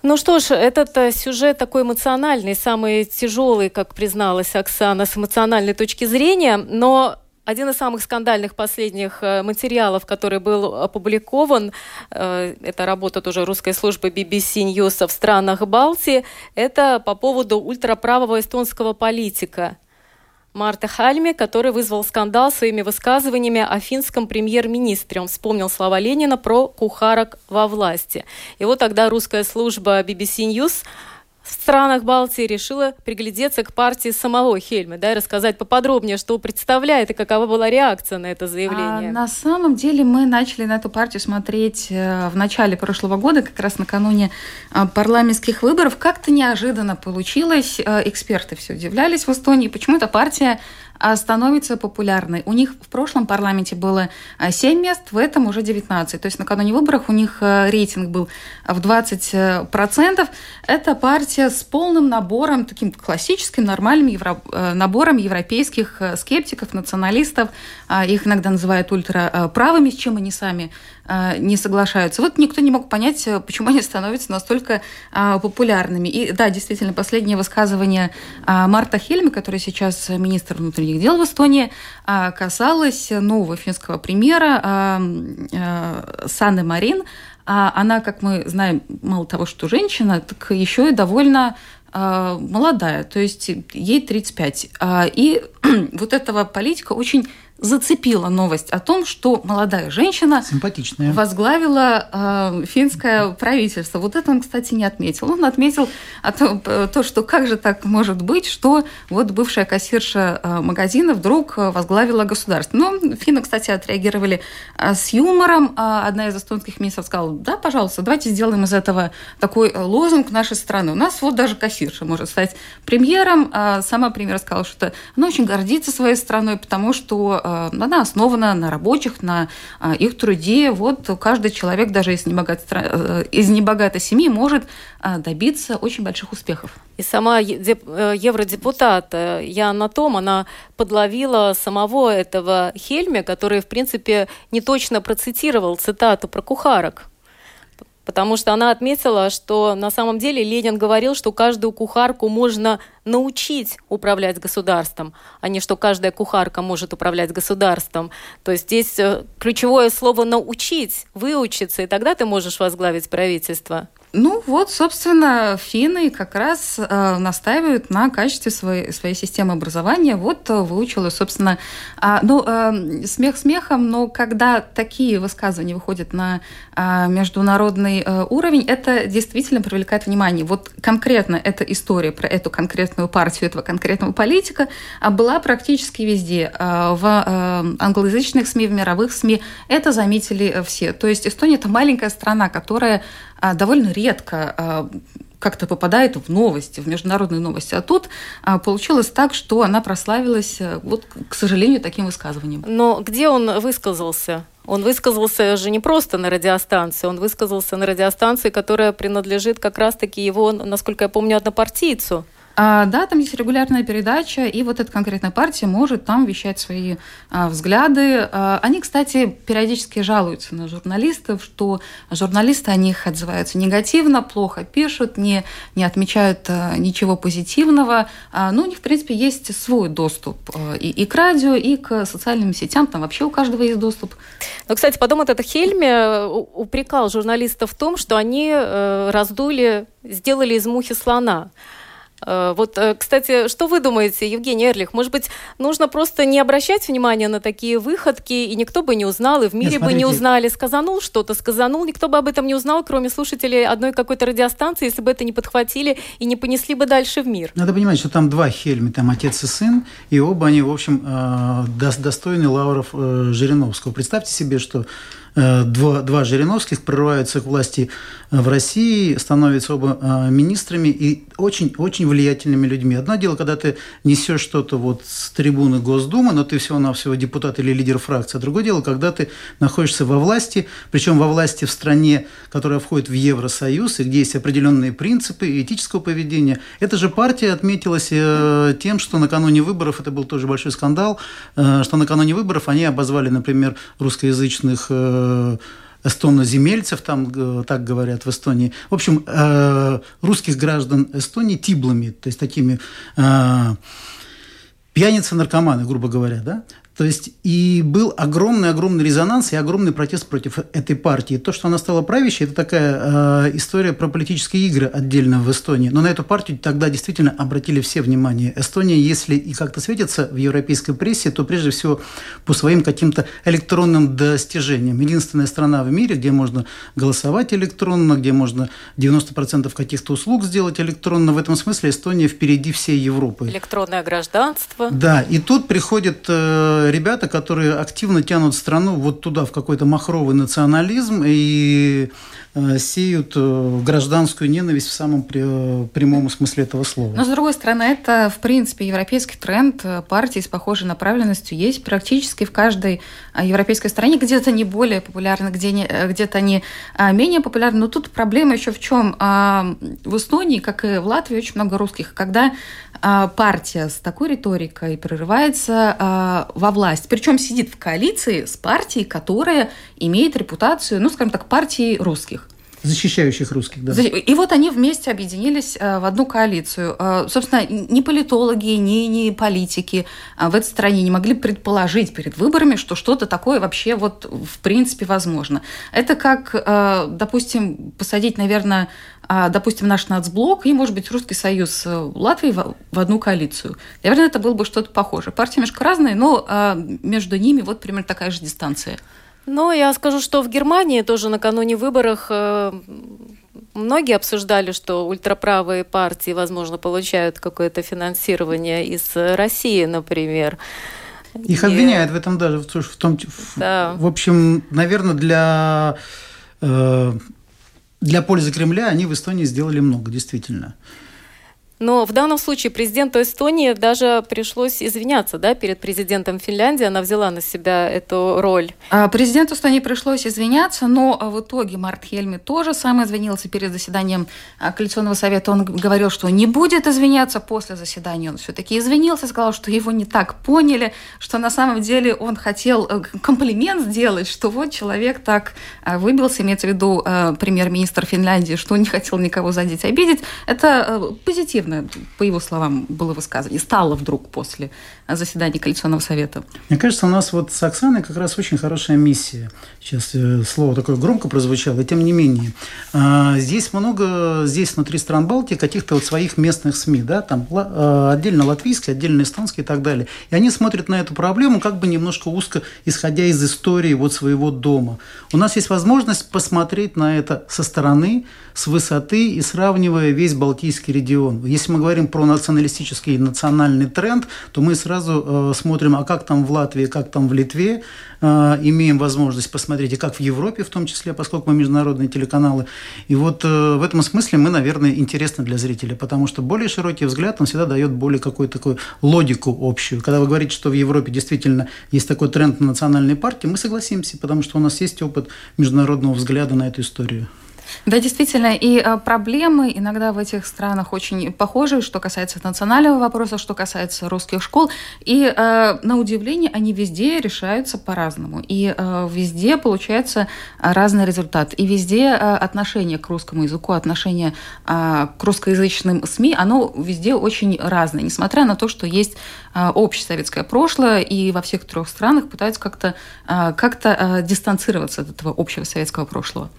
Ну что ж, этот э, сюжет такой эмоциональный, самый тяжелый, как призналась Оксана, с эмоциональной точки зрения, но один из самых скандальных последних э, материалов, который был опубликован, э, это работа тоже русской службы BBC News в странах Балтии, это по поводу ультраправого эстонского политика Марта Хальме, который вызвал скандал своими высказываниями о финском премьер-министре. Он вспомнил слова Ленина про кухарок во власти. И вот тогда русская служба BBC News в странах Балтии решила приглядеться к партии самого Хельма, да, и рассказать поподробнее, что представляет и какова была реакция на это заявление. А, на самом деле мы начали на эту партию смотреть э, в начале прошлого года, как раз накануне э, парламентских выборов. Как-то неожиданно получилось. Э, эксперты все удивлялись в Эстонии, почему эта партия становится популярной. У них в прошлом парламенте было 7 мест, в этом уже 19. То есть накануне выборов у них рейтинг был в 20%. Это партия с полным набором, таким классическим, нормальным евро... набором европейских скептиков, националистов. Их иногда называют ультраправыми, с чем они сами не соглашаются. Вот никто не мог понять, почему они становятся настолько популярными. И да, действительно, последнее высказывание Марта Хельми, который сейчас министр внутренних дел в Эстонии, касалось нового финского премьера Саны Марин. Она, как мы знаем, мало того, что женщина, так еще и довольно молодая, то есть ей 35. И *clears throat* вот этого политика очень зацепила новость о том, что молодая женщина Симпатичная. возглавила э, финское правительство. Вот это он, кстати, не отметил. Он отметил о том, то, что как же так может быть, что вот бывшая кассирша э, магазина вдруг возглавила государство. Но финны, кстати, отреагировали э, с юмором. Э, одна из эстонских министров сказала, да, пожалуйста, давайте сделаем из этого такой лозунг нашей страны. У нас вот даже кассирша может стать премьером. Э, сама премьер сказала, что она очень гордится своей страной, потому что Э, она основана на рабочих, на э, их труде. Вот каждый человек, даже из небогатой, э, из небогатой семьи, может добиться очень больших успехов. И сама евродепутат Яна Том, она подловила самого этого Хельме, который, в принципе, не точно процитировал цитату про кухарок потому что она отметила, что на самом деле Ленин говорил, что каждую кухарку можно научить управлять государством, а не что каждая кухарка может управлять государством. То есть здесь э, ключевое слово «научить», «выучиться», и тогда ты можешь возглавить правительство. Ну вот, собственно, финны как раз э, настаивают на качестве своей, своей системы образования. Вот э, выучила, собственно, э, ну, э, смех смехом, но когда такие высказывания выходят на э, международный э, уровень, это действительно привлекает внимание. Вот конкретно эта история про эту конкретную партию, этого конкретного политика э, была практически везде. Э, в э, англоязычных СМИ, в мировых СМИ это заметили все. То есть Эстония – это маленькая страна, которая а, довольно редко а, как-то попадает в новости, в международные новости. А тут а, получилось так, что она прославилась, э, вот, к сожалению, таким высказыванием. Но где он высказался? Он высказался же не просто на радиостанции, он высказался на радиостанции, которая принадлежит как раз-таки его, насколько я помню, однопартийцу. А, да, там есть регулярная передача, и вот эта конкретная партия может там вещать свои а, взгляды. А, они, кстати, периодически жалуются на журналистов, что журналисты о них отзываются негативно, плохо пишут, не, не отмечают а, ничего позитивного. А, ну, у них, в принципе, есть свой доступ а, и, и к радио, и к социальным сетям, там вообще у каждого есть доступ. Ну, кстати, потом этот Хельме э, упрекал журналистов в том, что они э, раздули, сделали из мухи слона. Э, вот, э, кстати, что вы думаете, Евгений Эрлих? Может быть, нужно просто не обращать внимания на такие выходки, и никто бы не узнал, и в мире Нет, бы не узнали. Сказанул что-то, сказанул, никто бы об этом не узнал, кроме слушателей одной какой-то радиостанции, если бы это не подхватили и не понесли бы дальше в мир. Надо понимать, что там два Хельми, там отец и сын, и оба они, в общем, э, достойны лавров Жириновского. Представьте себе, что два, два Жириновских прорываются к власти э, в России, становятся оба э, министрами и очень-очень влиятельными людьми. Одно дело, когда ты несешь что-то вот с трибуны Госдумы, но ты всего-навсего депутат или лидер фракции. А другое дело, когда ты находишься во власти, причем во власти в стране, которая входит в Евросоюз, и где есть определенные принципы этического поведения. Эта же партия отметилась тем, что накануне выборов, это был тоже большой скандал, что накануне выборов они обозвали, например, русскоязычных Э, эстоноземельцев, там э, так говорят в Эстонии. В общем, э, русских граждан Эстонии тиблами, то есть такими пьяницы-наркоманы, грубо говоря, да? То есть и был огромный-огромный резонанс и огромный протест против этой партии. То, что она стала правящей, это такая э, история про политические игры отдельно в Эстонии. Но на эту партию тогда действительно обратили все внимание. Эстония, если и как-то светится в европейской прессе, то прежде всего по своим каким-то электронным достижениям. Единственная страна в мире, где можно голосовать электронно, где можно 90% каких-то услуг сделать электронно. В этом смысле Эстония впереди всей Европы. Электронное гражданство. Да, и тут приходит э, ребята, которые активно тянут страну вот туда, в какой-то махровый национализм, и сеют э, гражданскую ненависть в самом прямом смысле этого слова. Но, с другой стороны, это, в принципе, европейский тренд. Партии с похожей направленностью есть практически в каждой европейской стране. Где-то они более популярны, где-то они менее популярны. Но тут проблема еще в чем? В Эстонии, как и в Латвии, очень много русских. Когда партия с такой риторикой прорывается во власть, причем сидит в коалиции с партией, которая имеет репутацию, ну, скажем так, партии русских. Защищающих русских, да. И вот они вместе объединились э, в одну коалицию. Э, собственно, ни политологи, ни, ни политики э, в этой стране не могли предположить перед выборами, что что-то такое вообще вот в принципе возможно. Это как, допустим, посадить, наверное, допустим, наш нацблок и, может быть, Русский Союз Латвии в одну коалицию. Наверное, это было бы что-то похожее. Партии немножко разные, но между ними вот примерно такая же дистанция. Ну, я скажу, что в Германии тоже накануне выборов э, многие обсуждали, что ультраправые партии, возможно, получают какое-то финансирование из России, например. Их и... обвиняют в этом даже, в том, да. в, в общем, наверное, для э, для пользы Кремля они в Эстонии сделали много, действительно. Но в данном случае президенту Эстонии даже пришлось извиняться да, перед президентом Финляндии. Она взяла на себя эту роль. А президенту Эстонии пришлось извиняться, но в итоге Март Хельми тоже сам извинился перед заседанием а, коалиционного совета. Он говорил, что не будет извиняться после заседания. Он все-таки извинился, сказал, что его не так поняли, что на самом деле он хотел э, комплимент сделать, что вот человек так а, выбился, имеется в виду премьер-министр Финляндии, что он не хотел никого задеть, обидеть. Это э, позитивно позитивно, по его словам, было высказано, и стало вдруг после заседания коалиционного совета? Мне кажется, у нас вот с Оксаной как раз очень хорошая миссия. Сейчас э, слово такое громко прозвучало, и тем не менее. А, здесь много, здесь внутри стран Балтии каких-то вот своих местных СМИ, да, там э, отдельно латвийские, отдельно эстонские и так далее. И они смотрят на эту проблему как бы немножко узко, исходя из истории вот своего дома. У нас есть возможность посмотреть на это со стороны, с высоты и сравнивая весь Балтийский регион. Если мы говорим про националистический национальный тренд, то мы сразу э, смотрим, а как там в Латвии, как там в Литве, э, имеем возможность посмотреть, и как в Европе в том числе, поскольку мы международные телеканалы. И вот э, в этом смысле мы, наверное, интересны для зрителя, потому что более широкий взгляд, он всегда дает более какую-то такую логику общую. Когда вы говорите, что в Европе действительно есть такой тренд на национальные партии, мы согласимся, потому что у нас есть опыт международного взгляда на эту историю. Да, действительно, и э, проблемы иногда в этих странах очень похожи, что касается национального вопроса, что касается русских школ. И э, на удивление они везде решаются по-разному. И э, везде получается разный результат. И везде отношение к русскому языку, отношение к русскоязычным СМИ, оно везде очень разное. Несмотря на то, что есть общесоветское прошлое, и во всех трех странах пытаются как-то как дистанцироваться от этого общего советского прошлого.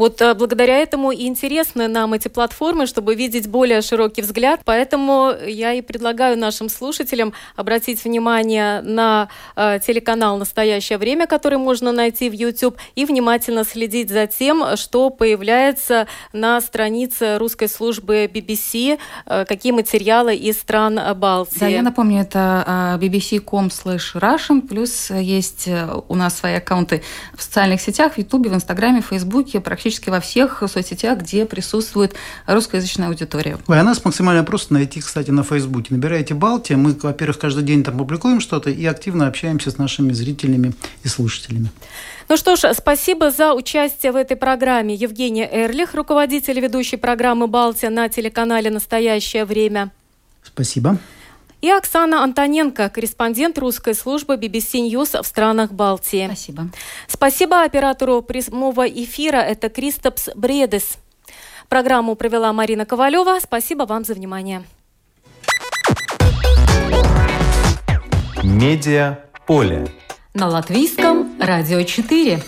Вот э, благодаря этому и интересны нам эти платформы, чтобы видеть более широкий взгляд. Поэтому я и предлагаю нашим слушателям обратить внимание на э, телеканал «Настоящее время», который можно найти в YouTube, и внимательно следить за тем, что появляется на странице русской службы BBC, э, какие материалы из стран Балтии. Да, я напомню, это bbc.com slash Russian, плюс есть у нас свои аккаунты в социальных сетях, в YouTube, в Инстаграме, в Фейсбуке, практически практически во всех соцсетях, где присутствует русскоязычная аудитория. Ой, а нас максимально просто найти, кстати, на Фейсбуке. Набираете Балтия, мы, во-первых, каждый день там публикуем что-то и активно общаемся с нашими зрителями и слушателями. Ну что ж, спасибо за участие в этой программе. Евгения Эрлих, руководитель ведущей программы «Балтия» на телеканале «Настоящее время». Спасибо и Оксана Антоненко, корреспондент русской службы BBC News в странах Балтии. Спасибо. Спасибо оператору прямого эфира, это Кристопс Бредес. Программу провела Марина Ковалева. Спасибо вам за внимание. Медиа поле. На латвийском радио 4.